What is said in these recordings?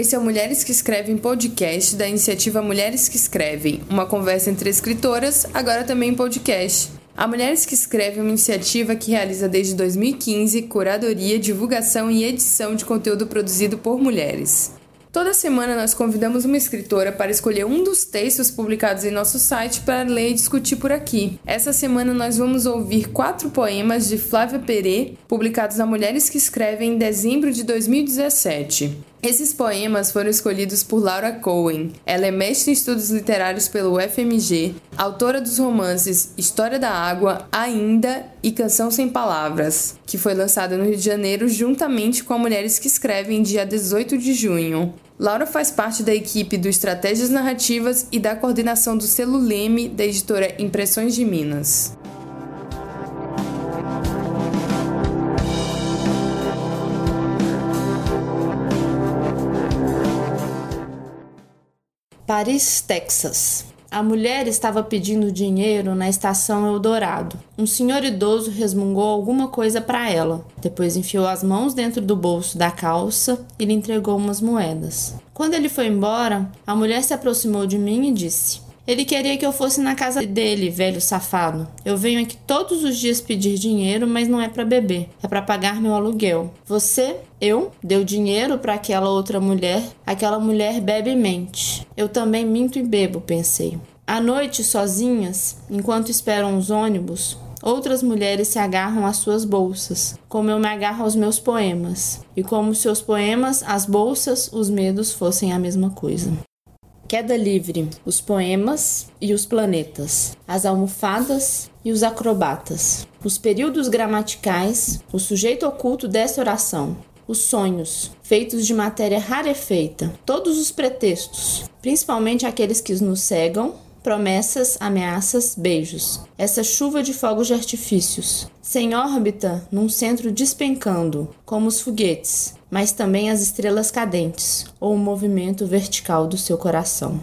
Esse é o Mulheres que Escrevem podcast da iniciativa Mulheres que Escrevem, uma conversa entre escritoras, agora também em podcast. A Mulheres que Escrevem é uma iniciativa que realiza desde 2015 curadoria, divulgação e edição de conteúdo produzido por mulheres. Toda semana nós convidamos uma escritora para escolher um dos textos publicados em nosso site para ler e discutir por aqui. Essa semana nós vamos ouvir quatro poemas de Flávia Perê, publicados na Mulheres que Escrevem em dezembro de 2017. Esses poemas foram escolhidos por Laura Cohen. Ela é mestre em estudos literários pelo UFMG, autora dos romances História da Água, Ainda e Canção Sem Palavras, que foi lançada no Rio de Janeiro juntamente com a Mulheres que Escrevem dia 18 de junho. Laura faz parte da equipe do Estratégias Narrativas e da coordenação do selo Leme da editora Impressões de Minas. Paris, Texas. A mulher estava pedindo dinheiro na estação Eldorado. Um senhor idoso resmungou alguma coisa para ela. Depois enfiou as mãos dentro do bolso da calça e lhe entregou umas moedas. Quando ele foi embora, a mulher se aproximou de mim e disse: ele queria que eu fosse na casa dele, velho safado. Eu venho aqui todos os dias pedir dinheiro, mas não é para beber, é para pagar meu aluguel. Você, eu, deu dinheiro para aquela outra mulher. Aquela mulher bebe e mente. Eu também minto e bebo, pensei. À noite, sozinhas, enquanto esperam os ônibus, Outras mulheres se agarram às suas bolsas, como eu me agarro aos meus poemas, e como seus poemas, as bolsas, os medos fossem a mesma coisa. Queda Livre, os poemas e os planetas, as almofadas e os acrobatas, os períodos gramaticais, o sujeito oculto dessa oração, os sonhos, feitos de matéria rarefeita, todos os pretextos, principalmente aqueles que nos cegam, promessas, ameaças, beijos. Essa chuva de fogos de artifícios, sem órbita, num centro despencando, como os foguetes, mas também as estrelas cadentes, ou o movimento vertical do seu coração.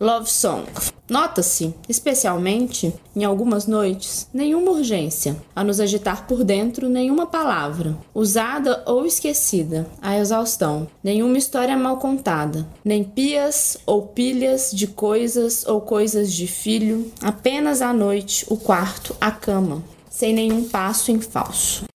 Love Song. Nota-se, especialmente, em algumas noites, nenhuma urgência, a nos agitar por dentro nenhuma palavra, usada ou esquecida, a exaustão, nenhuma história mal contada, nem pias ou pilhas de coisas ou coisas de filho, apenas a noite, o quarto, a cama, sem nenhum passo em falso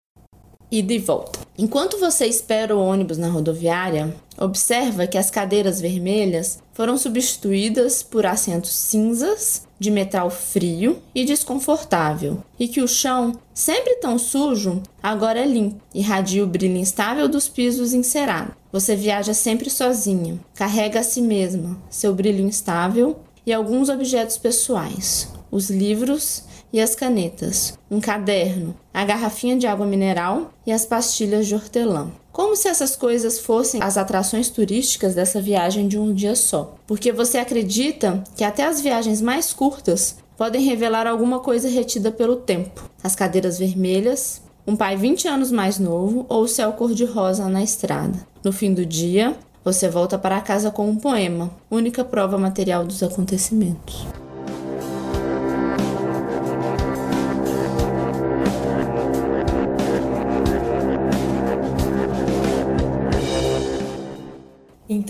ida e volta. Enquanto você espera o ônibus na rodoviária, observa que as cadeiras vermelhas foram substituídas por assentos cinzas, de metal frio e desconfortável, e que o chão, sempre tão sujo, agora é limpo, irradia o brilho instável dos pisos encerados. Você viaja sempre sozinha, carrega a si mesma, seu brilho instável e alguns objetos pessoais, os livros e as canetas, um caderno, a garrafinha de água mineral e as pastilhas de hortelã. Como se essas coisas fossem as atrações turísticas dessa viagem de um dia só. Porque você acredita que até as viagens mais curtas podem revelar alguma coisa retida pelo tempo. As cadeiras vermelhas, um pai 20 anos mais novo ou o céu cor-de-rosa na estrada. No fim do dia, você volta para casa com um poema, única prova material dos acontecimentos.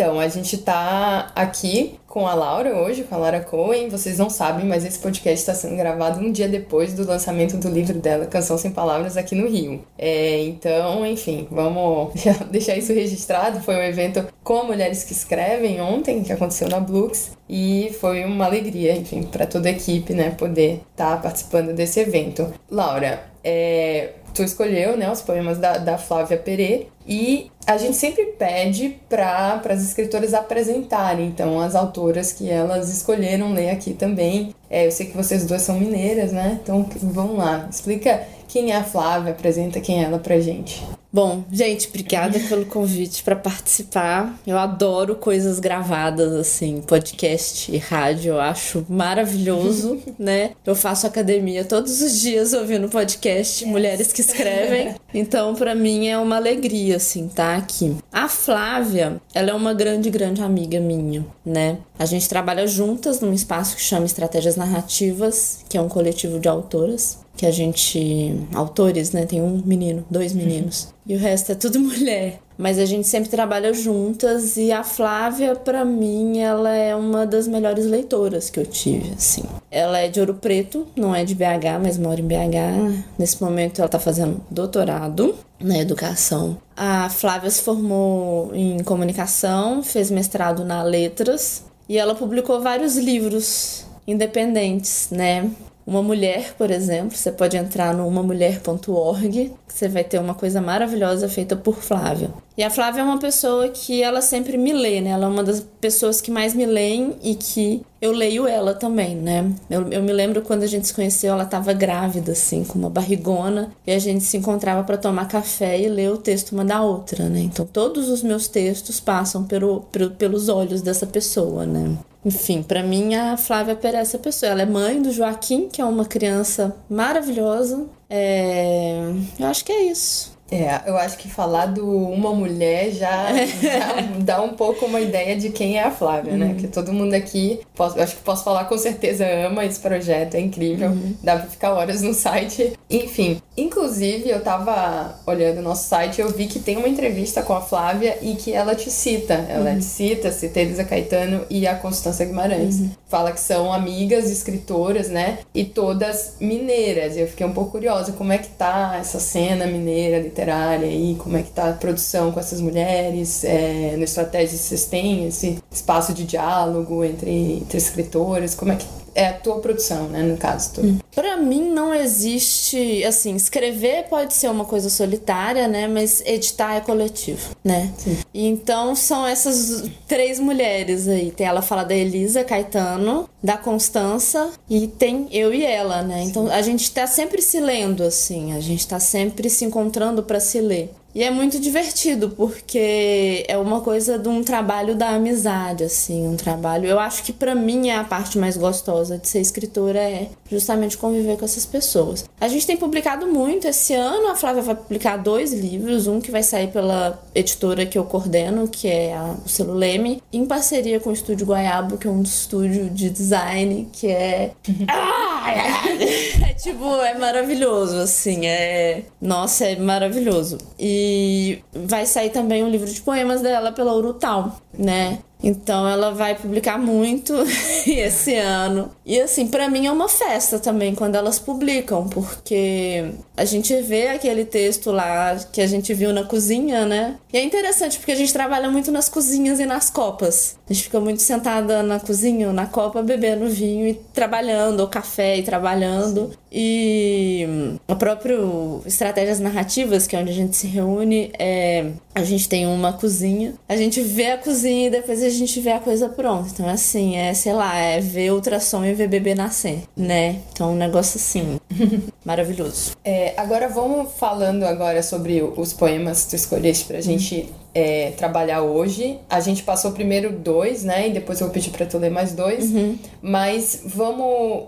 Então, a gente tá aqui com a Laura hoje, com a Laura Cohen. Vocês não sabem, mas esse podcast está sendo gravado um dia depois do lançamento do livro dela, Canção Sem Palavras, aqui no Rio. É, então, enfim, vamos deixar isso registrado. Foi um evento com mulheres que escrevem ontem, que aconteceu na Blux, e foi uma alegria, enfim, para toda a equipe, né, poder estar tá participando desse evento. Laura, é, tu escolheu né, os poemas da, da Flávia Perê e a gente sempre pede para as escritoras apresentarem então as autoras que elas escolheram ler aqui também. É, eu sei que vocês duas são mineiras, né? Então vamos lá, explica quem é a Flávia, apresenta quem é ela pra gente. Bom, gente, obrigada pelo convite para participar. Eu adoro coisas gravadas, assim, podcast e rádio, eu acho maravilhoso, né? Eu faço academia todos os dias ouvindo podcast, yes. mulheres que escrevem. Então, para mim é uma alegria, assim, tá aqui. A Flávia, ela é uma grande, grande amiga minha, né? A gente trabalha juntas num espaço que chama Estratégias Narrativas, que é um coletivo de autoras. Que a gente. autores, né? Tem um menino, dois meninos. E o resto é tudo mulher. Mas a gente sempre trabalha juntas e a Flávia, para mim, ela é uma das melhores leitoras que eu tive, assim. Ela é de Ouro Preto, não é de BH, mas mora em BH. Nesse momento ela tá fazendo doutorado na educação. A Flávia se formou em comunicação, fez mestrado na letras e ela publicou vários livros independentes, né? Uma mulher, por exemplo, você pode entrar no umamulher.org, você vai ter uma coisa maravilhosa feita por Flávia. E a Flávia é uma pessoa que ela sempre me lê, né? Ela é uma das pessoas que mais me leem e que eu leio ela também, né? Eu, eu me lembro quando a gente se conheceu, ela estava grávida, assim, com uma barrigona, e a gente se encontrava para tomar café e ler o texto uma da outra, né? Então todos os meus textos passam pelo, pelo pelos olhos dessa pessoa, né? Enfim, para mim a Flávia Pérez é essa pessoa. Ela é mãe do Joaquim, que é uma criança maravilhosa. É... Eu acho que é isso. É, eu acho que falar do uma mulher já, já dá um pouco uma ideia de quem é a Flávia, né? uhum. né? Que todo mundo aqui, posso, acho que posso falar com certeza, ama esse projeto, é incrível. Uhum. Dá pra ficar horas no site. Enfim, inclusive eu tava olhando o nosso site e eu vi que tem uma entrevista com a Flávia e que ela te cita. Ela uhum. te cita, cita Elisa Caetano e a Constância Guimarães. Uhum. Fala que são amigas escritoras, né? E todas mineiras. E eu fiquei um pouco curiosa, como é que tá essa cena mineira, literária? aí, como é que tá a produção com essas mulheres, é, no Estratégia vocês têm esse espaço de diálogo entre, entre escritoras, como é que é a tua produção, né, no caso. Tu. Hum. Para mim não existe, assim, escrever pode ser uma coisa solitária, né, mas editar é coletivo, né? Sim. Então são essas três mulheres aí. Tem ela fala da Elisa Caetano, da Constança e tem eu e ela, né? Então a gente tá sempre se lendo assim, a gente tá sempre se encontrando para se ler. E é muito divertido, porque é uma coisa de um trabalho da amizade, assim, um trabalho. Eu acho que para mim é a parte mais gostosa de ser escritora é justamente conviver com essas pessoas. A gente tem publicado muito. Esse ano a Flávia vai publicar dois livros, um que vai sair pela editora que eu coordeno, que é a, o selo Leme, em parceria com o Estúdio Guaiabo, que é um estúdio de design que é. é tipo, é maravilhoso, assim, é. Nossa, é maravilhoso. E vai sair também um livro de poemas dela pela Urutau, né? Então ela vai publicar muito esse ano. E assim, para mim é uma festa também quando elas publicam, porque a gente vê aquele texto lá que a gente viu na cozinha, né? E é interessante porque a gente trabalha muito nas cozinhas e nas copas. A gente fica muito sentada na cozinha ou na copa bebendo vinho e trabalhando, ou café e trabalhando. E a própria Estratégias Narrativas, que é onde a gente se reúne, é, a gente tem uma cozinha. A gente vê a cozinha e depois a gente vê a coisa pronta. Então, assim, é, sei lá, é ver ultrassom e ver bebê nascer, né? Então, um negócio assim, maravilhoso. É, agora vamos falando agora sobre os poemas que tu escolheste pra gente é, trabalhar hoje. A gente passou primeiro dois, né? E depois eu vou pedir pra tu ler mais dois. Uhum. Mas vamos.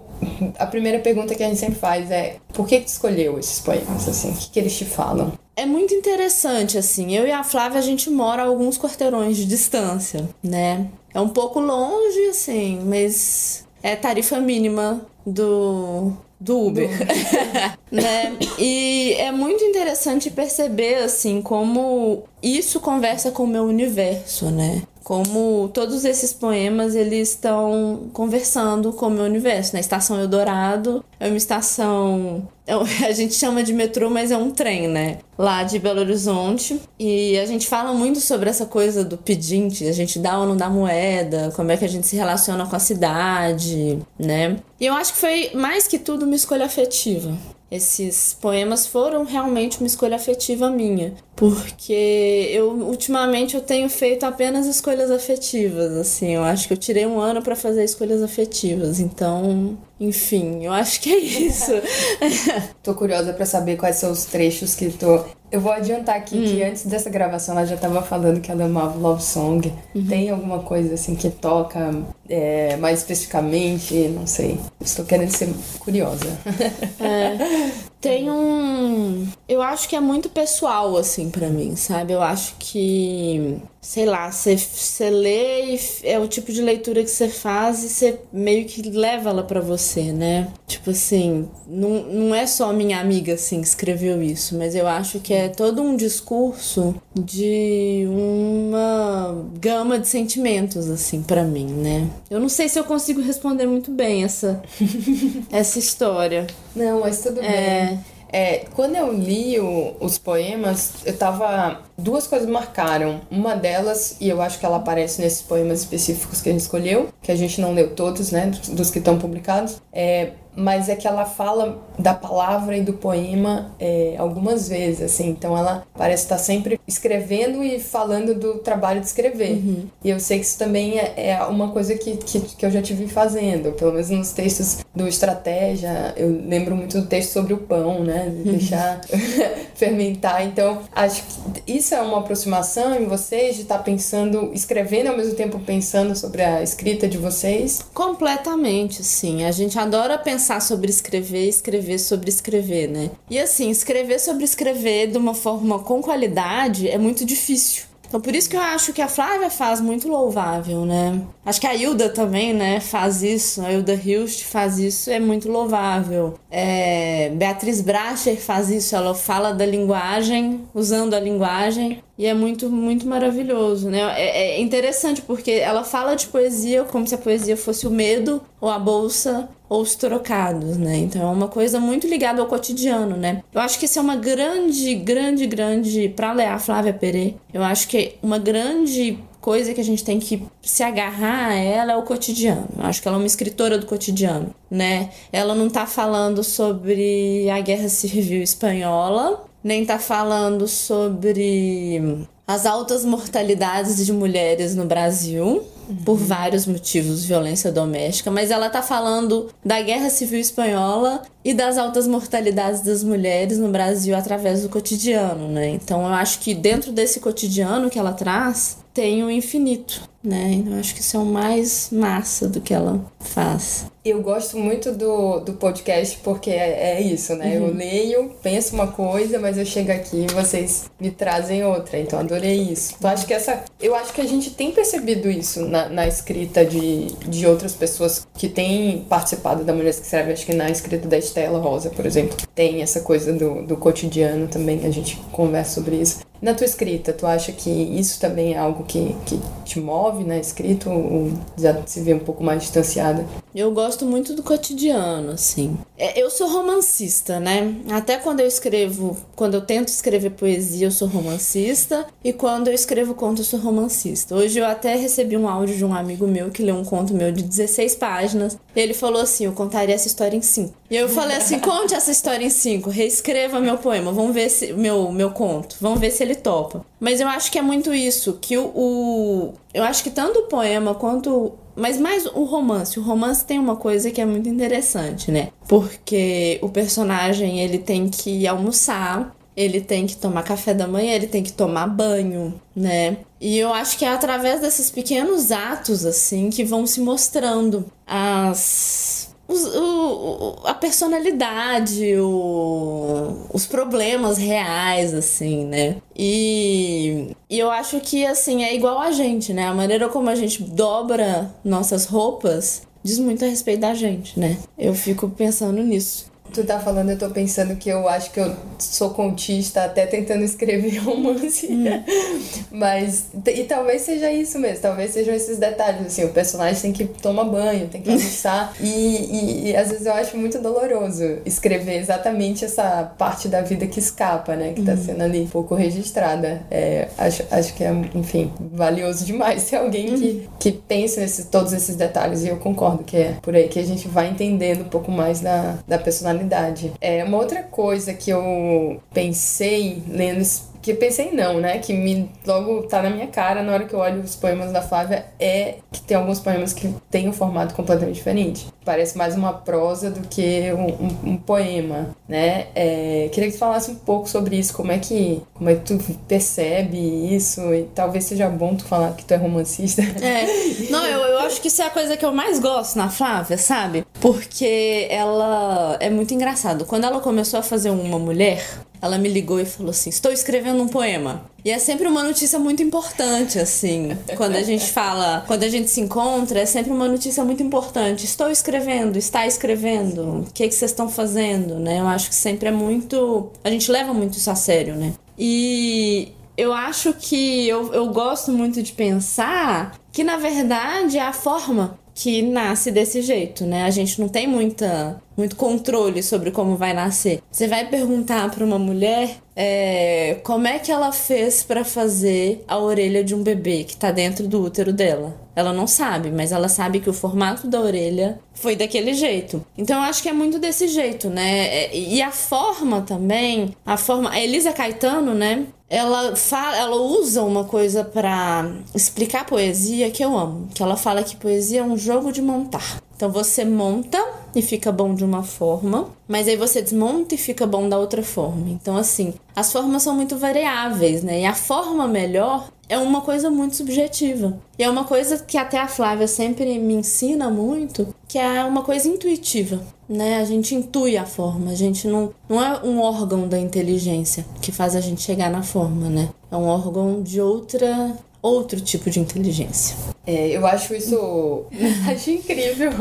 A primeira pergunta que a gente sempre faz é: por que, que tu escolheu esses poemas, assim? O que, que eles te falam? É muito interessante, assim. Eu e a Flávia, a gente mora a alguns quarteirões de distância, né? É um pouco longe, assim, mas é tarifa mínima do do Uber, né? E é muito interessante perceber assim como isso conversa com o meu universo, né? Como todos esses poemas eles estão conversando com o meu universo. Na né? Estação Eldorado é uma estação é a gente chama de metrô, mas é um trem, né? Lá de Belo Horizonte. E a gente fala muito sobre essa coisa do pedinte, a gente dá ou não dá moeda, como é que a gente se relaciona com a cidade, né? E eu acho que foi mais que tudo uma escolha afetiva. Esses poemas foram realmente uma escolha afetiva minha, porque eu ultimamente eu tenho feito apenas escolhas afetivas, assim, eu acho que eu tirei um ano para fazer escolhas afetivas, então, enfim, eu acho que é isso. tô curiosa para saber quais são os trechos que tô eu vou adiantar aqui hum. que antes dessa gravação ela já tava falando que ela amava Love Song. Uhum. Tem alguma coisa assim que toca é, mais especificamente? Não sei. Estou querendo ser curiosa. É, tem um. Eu acho que é muito pessoal, assim, para mim, sabe? Eu acho que sei lá, você, lê e é o tipo de leitura que você faz e você meio que leva ela para você, né? Tipo assim, não, não é só minha amiga assim que escreveu isso, mas eu acho que é todo um discurso de uma gama de sentimentos assim para mim, né? Eu não sei se eu consigo responder muito bem essa essa história. Não, mas tudo é... bem. É, quando eu li o, os poemas, eu tava. Duas coisas marcaram. Uma delas, e eu acho que ela aparece nesses poemas específicos que a gente escolheu, que a gente não leu todos, né, dos, dos que estão publicados, é mas é que ela fala da palavra e do poema é, algumas vezes, assim. Então ela parece estar sempre escrevendo e falando do trabalho de escrever. Uhum. E eu sei que isso também é, é uma coisa que, que, que, eu já tive fazendo, pelo menos nos textos do Estratégia. Eu lembro muito do texto sobre o pão, né? De uhum. deixar fermentar. Então acho que isso é uma aproximação em vocês de estar pensando, escrevendo ao mesmo tempo pensando sobre a escrita de vocês? Completamente, sim. A gente adora pensar pensar sobre escrever, escrever sobre escrever, né? E assim, escrever sobre escrever de uma forma com qualidade é muito difícil. Então por isso que eu acho que a Flávia faz muito louvável, né? Acho que a Hilda também, né, faz isso. A Hilda Hilst faz isso, é muito louvável. É, Beatriz Bracher faz isso, ela fala da linguagem, usando a linguagem, e é muito, muito maravilhoso, né? É, é interessante porque ela fala de poesia como se a poesia fosse o medo, ou a bolsa, ou os trocados, né? Então é uma coisa muito ligada ao cotidiano, né? Eu acho que isso é uma grande, grande, grande. Para ler a Flávia Pere, eu acho que uma grande coisa que a gente tem que se agarrar a ela é o cotidiano. Eu acho que ela é uma escritora do cotidiano, né? Ela não tá falando sobre a Guerra Civil Espanhola, nem tá falando sobre as altas mortalidades de mulheres no Brasil, por vários motivos, violência doméstica, mas ela tá falando da Guerra Civil Espanhola e das altas mortalidades das mulheres no Brasil através do cotidiano, né? Então eu acho que dentro desse cotidiano que ela traz, tem o infinito, né? Então, eu acho que isso é o mais massa do que ela faz. Eu gosto muito do, do podcast porque é, é isso, né? Uhum. Eu leio, penso uma coisa, mas eu chego aqui e vocês me trazem outra. Então adorei isso. Então acho que essa. Eu acho que a gente tem percebido isso na, na escrita de, de outras pessoas que têm participado da Mulheres que Escreve. Acho que na escrita da Estela Rosa, por exemplo, tem essa coisa do, do cotidiano também. A gente conversa sobre isso. Na tua escrita, tu acha que isso também é algo que, que te move na escrita ou já se vê um pouco mais distanciada? Eu gosto muito do cotidiano, assim. É, eu sou romancista, né? Até quando eu escrevo, quando eu tento escrever poesia, eu sou romancista. E quando eu escrevo conto, eu sou romancista. Hoje eu até recebi um áudio de um amigo meu que leu um conto meu de 16 páginas. E ele falou assim: Eu contaria essa história em 5. E eu falei assim: Conte essa história em 5, reescreva meu poema, vamos ver se. Meu, meu conto, vamos ver se ele topa. Mas eu acho que é muito isso, que o, o eu acho que tanto o poema quanto mas mais o romance. O romance tem uma coisa que é muito interessante, né? Porque o personagem ele tem que almoçar, ele tem que tomar café da manhã, ele tem que tomar banho, né? E eu acho que é através desses pequenos atos assim que vão se mostrando as os, o, a personalidade, o, os problemas reais, assim, né? E, e eu acho que, assim, é igual a gente, né? A maneira como a gente dobra nossas roupas diz muito a respeito da gente, né? Eu fico pensando nisso. Tu tá falando, eu tô pensando que eu acho que eu sou contista até tentando escrever romance. Hum. Mas. E talvez seja isso mesmo, talvez sejam esses detalhes. Assim, o personagem tem que tomar banho, tem que almoçar. e, e, e, às vezes eu acho muito doloroso escrever exatamente essa parte da vida que escapa, né? Que tá hum. sendo ali um pouco registrada. É, acho, acho que é, enfim, valioso demais ter alguém que, hum. que pense nesse, todos esses detalhes. E eu concordo que é por aí que a gente vai entendendo um pouco mais da, da personalidade É uma outra coisa que eu pensei lendo que pensei não, né? Que me logo tá na minha cara na hora que eu olho os poemas da Flávia é que tem alguns poemas que têm um formato completamente diferente. Parece mais uma prosa do que um, um, um poema, né? É, queria que tu falasse um pouco sobre isso, como é que como é que tu percebe isso e talvez seja bom tu falar que tu é romancista. É, não, eu, eu acho que isso é a coisa que eu mais gosto na Flávia, sabe? Porque ela é muito engraçado. Quando ela começou a fazer uma mulher, ela me ligou e falou assim: Estou escrevendo um poema. E é sempre uma notícia muito importante, assim. Quando a gente fala, quando a gente se encontra, é sempre uma notícia muito importante. Estou escrevendo, está escrevendo, o que, que vocês estão fazendo, né? Eu acho que sempre é muito. A gente leva muito isso a sério, né? E eu acho que eu, eu gosto muito de pensar que, na verdade, é a forma que nasce desse jeito, né? A gente não tem muita, muito controle sobre como vai nascer. Você vai perguntar para uma mulher é, como é que ela fez para fazer a orelha de um bebê que tá dentro do útero dela. Ela não sabe, mas ela sabe que o formato da orelha foi daquele jeito. Então eu acho que é muito desse jeito, né? É, e a forma também, a forma. A Elisa Caetano, né? ela fala, ela usa uma coisa para explicar poesia que eu amo, que ela fala que poesia é um jogo de montar. Então você monta e fica bom de uma forma, mas aí você desmonta e fica bom da outra forma. Então assim, as formas são muito variáveis, né? E a forma melhor é uma coisa muito subjetiva. E é uma coisa que até a Flávia sempre me ensina muito, que é uma coisa intuitiva, né? A gente intui a forma, a gente não, não é um órgão da inteligência que faz a gente chegar na forma, né? É um órgão de outra outro tipo de inteligência. É, eu acho isso acho incrível.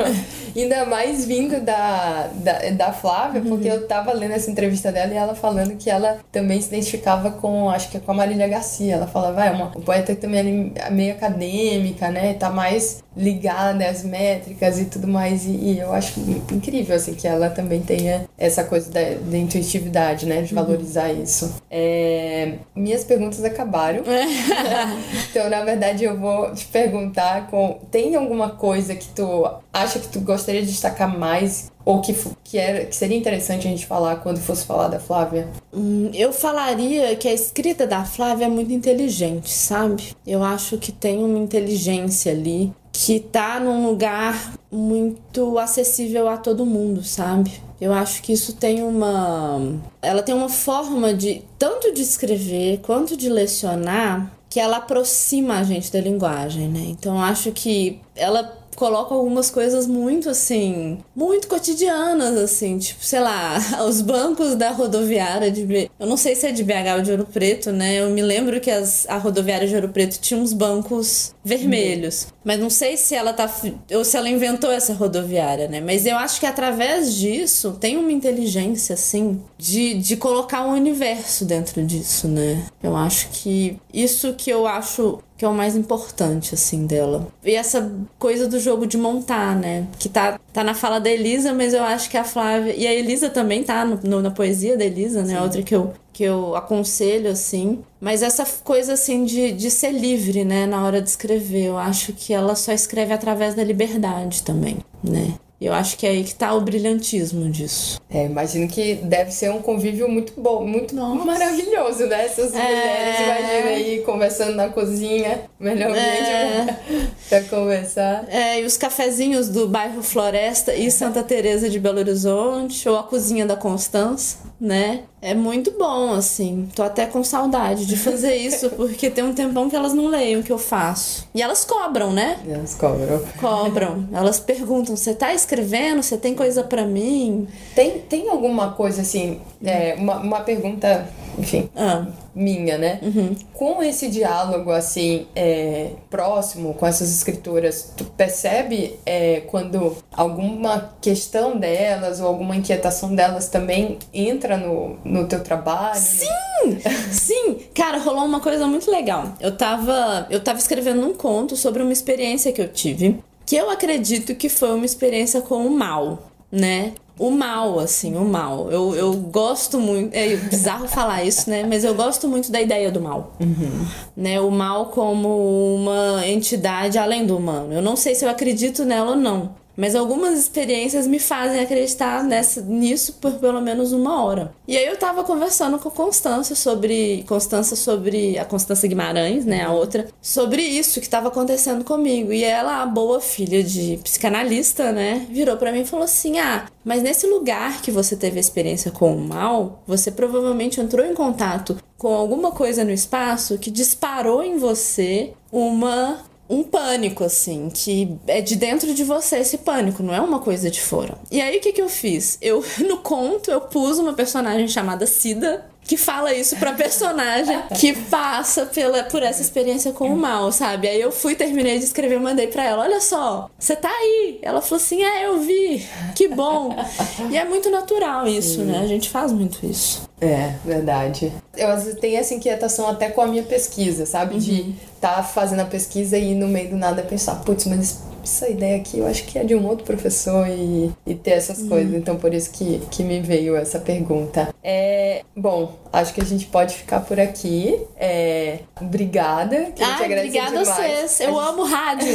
Ainda mais vindo da, da, da Flávia, uhum. porque eu tava lendo essa entrevista dela e ela falando que ela também se identificava com, acho que é com a Marília Garcia. Ela falava, vai, é uma, poeta que também é meio acadêmica, né? Tá mais ligada às métricas e tudo mais. E, e, eu acho incrível, assim, que ela também tenha essa coisa da, da intuitividade, né? De uhum. valorizar uhum. isso. É, minhas perguntas acabaram. então, na verdade, eu vou te perguntar com... Tem alguma coisa que tu acha que tu gostaria de destacar mais ou que, que, era, que seria interessante a gente falar quando fosse falar da Flávia? Hum, eu falaria que a escrita da Flávia é muito inteligente, sabe? Eu acho que tem uma inteligência ali que tá num lugar muito acessível a todo mundo, sabe? Eu acho que isso tem uma. Ela tem uma forma de tanto de escrever quanto de lecionar que ela aproxima a gente da linguagem, né? Então acho que ela coloca algumas coisas muito assim, muito cotidianas, assim, tipo, sei lá, os bancos da rodoviária de. Eu não sei se é de BH ou de Ouro Preto, né? Eu me lembro que as, a rodoviária de Ouro Preto tinha uns bancos vermelhos. Uhum. Mas não sei se ela tá. ou se ela inventou essa rodoviária, né? Mas eu acho que através disso tem uma inteligência, assim, de, de colocar um universo dentro disso, né? Eu acho que isso que eu acho que é o mais importante, assim, dela. E essa coisa do jogo de montar, né? Que tá, tá na fala da Elisa, mas eu acho que a Flávia. E a Elisa também tá no, no na poesia da Elisa, né? Sim. Outra que eu, que eu aconselho, assim. Mas essa coisa, assim, de, de ser livre, né? Na hora de escrever. Eu acho que ela só escreve através da liberdade também, né? Eu acho que é aí que tá o brilhantismo disso. É, imagino que deve ser um convívio muito bom, muito Nossa. maravilhoso, né? Essas é... mulheres, imagina aí, conversando na cozinha, melhor ambiente é... pra conversar. É, e os cafezinhos do bairro Floresta e Santa Teresa de Belo Horizonte, ou a cozinha da Constança, né? É muito bom, assim. Tô até com saudade de fazer isso, porque tem um tempão que elas não leem o que eu faço. E elas cobram, né? Elas cobram. Cobram. Elas perguntam: você tá escrevendo? Você tem coisa para mim? Tem, tem alguma coisa assim, é, uma, uma pergunta enfim, ah. minha, né? Uhum. Com esse diálogo, assim, é, próximo com essas escritoras, tu percebe é, quando alguma questão delas ou alguma inquietação delas também entra no, no teu trabalho? Sim! Sim! Cara, rolou uma coisa muito legal. Eu tava, eu tava escrevendo um conto sobre uma experiência que eu tive, que eu acredito que foi uma experiência com o mal, né? o mal, assim, o mal. Eu, eu gosto muito. É bizarro falar isso, né? Mas eu gosto muito da ideia do mal. Uhum. Né? O mal como uma entidade além do humano. Eu não sei se eu acredito nela ou não. Mas algumas experiências me fazem acreditar nessa, nisso por pelo menos uma hora. E aí eu tava conversando com Constância sobre. Constância sobre. A Constância Guimarães, né? A outra. Sobre isso que tava acontecendo comigo. E ela, a boa filha de psicanalista, né? Virou para mim e falou assim: Ah, mas nesse lugar que você teve a experiência com o mal, você provavelmente entrou em contato com alguma coisa no espaço que disparou em você uma um pânico, assim, que é de dentro de você esse pânico, não é uma coisa de fora. E aí o que, que eu fiz? Eu, no conto, eu pus uma personagem chamada Cida, que fala isso pra personagem que passa pela, por essa experiência com o mal, sabe? Aí eu fui, terminei de escrever, mandei pra ela: Olha só, você tá aí. Ela falou assim: É, eu vi, que bom. e é muito natural isso, Sim. né? A gente faz muito isso. É, verdade. Eu tenho essa inquietação até com a minha pesquisa, sabe? Uhum. De tá fazendo a pesquisa e no meio do nada pensar: Putz, mas essa ideia aqui eu acho que é de um outro professor e, e ter essas uhum. coisas. Então, por isso que, que me veio essa pergunta. É, bom, acho que a gente pode ficar por aqui. É, obrigada. Que ah, obrigada a vocês. Eu a amo gente... rádio.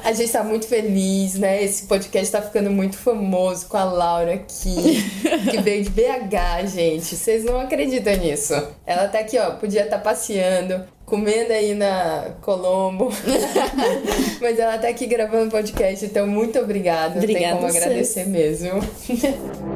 a gente tá muito feliz, né? Esse podcast tá ficando muito famoso com a Laura aqui, que veio de BH, gente. Vocês não acreditam nisso. Ela tá aqui, ó, podia estar tá passeando, comendo aí na Colombo. Mas ela tá aqui gravando podcast, então muito obrigada. Obrigada. Tem como agradecer mesmo.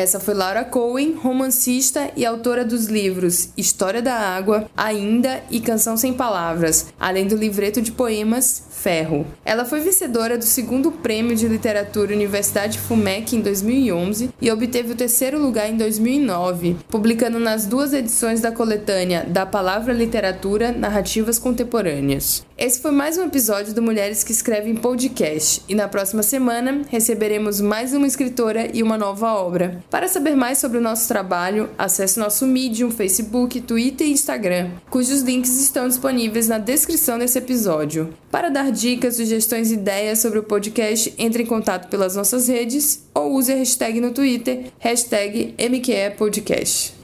Essa foi Laura Cohen, romancista e autora dos livros História da Água, Ainda e Canção Sem Palavras, além do livreto de poemas Ferro. Ela foi vencedora do segundo prêmio de literatura Universidade FUMEC em 2011 e obteve o terceiro lugar em 2009, publicando nas duas edições da coletânea Da Palavra Literatura Narrativas Contemporâneas. Esse foi mais um episódio do Mulheres que Escrevem Podcast e na próxima semana receberemos mais uma escritora e uma nova obra. Para saber mais sobre o nosso trabalho, acesse nosso Medium, Facebook, Twitter e Instagram, cujos links estão disponíveis na descrição desse episódio. Para dar dicas, sugestões e ideias sobre o podcast, entre em contato pelas nossas redes ou use a hashtag no Twitter, hashtag MQEPodcast.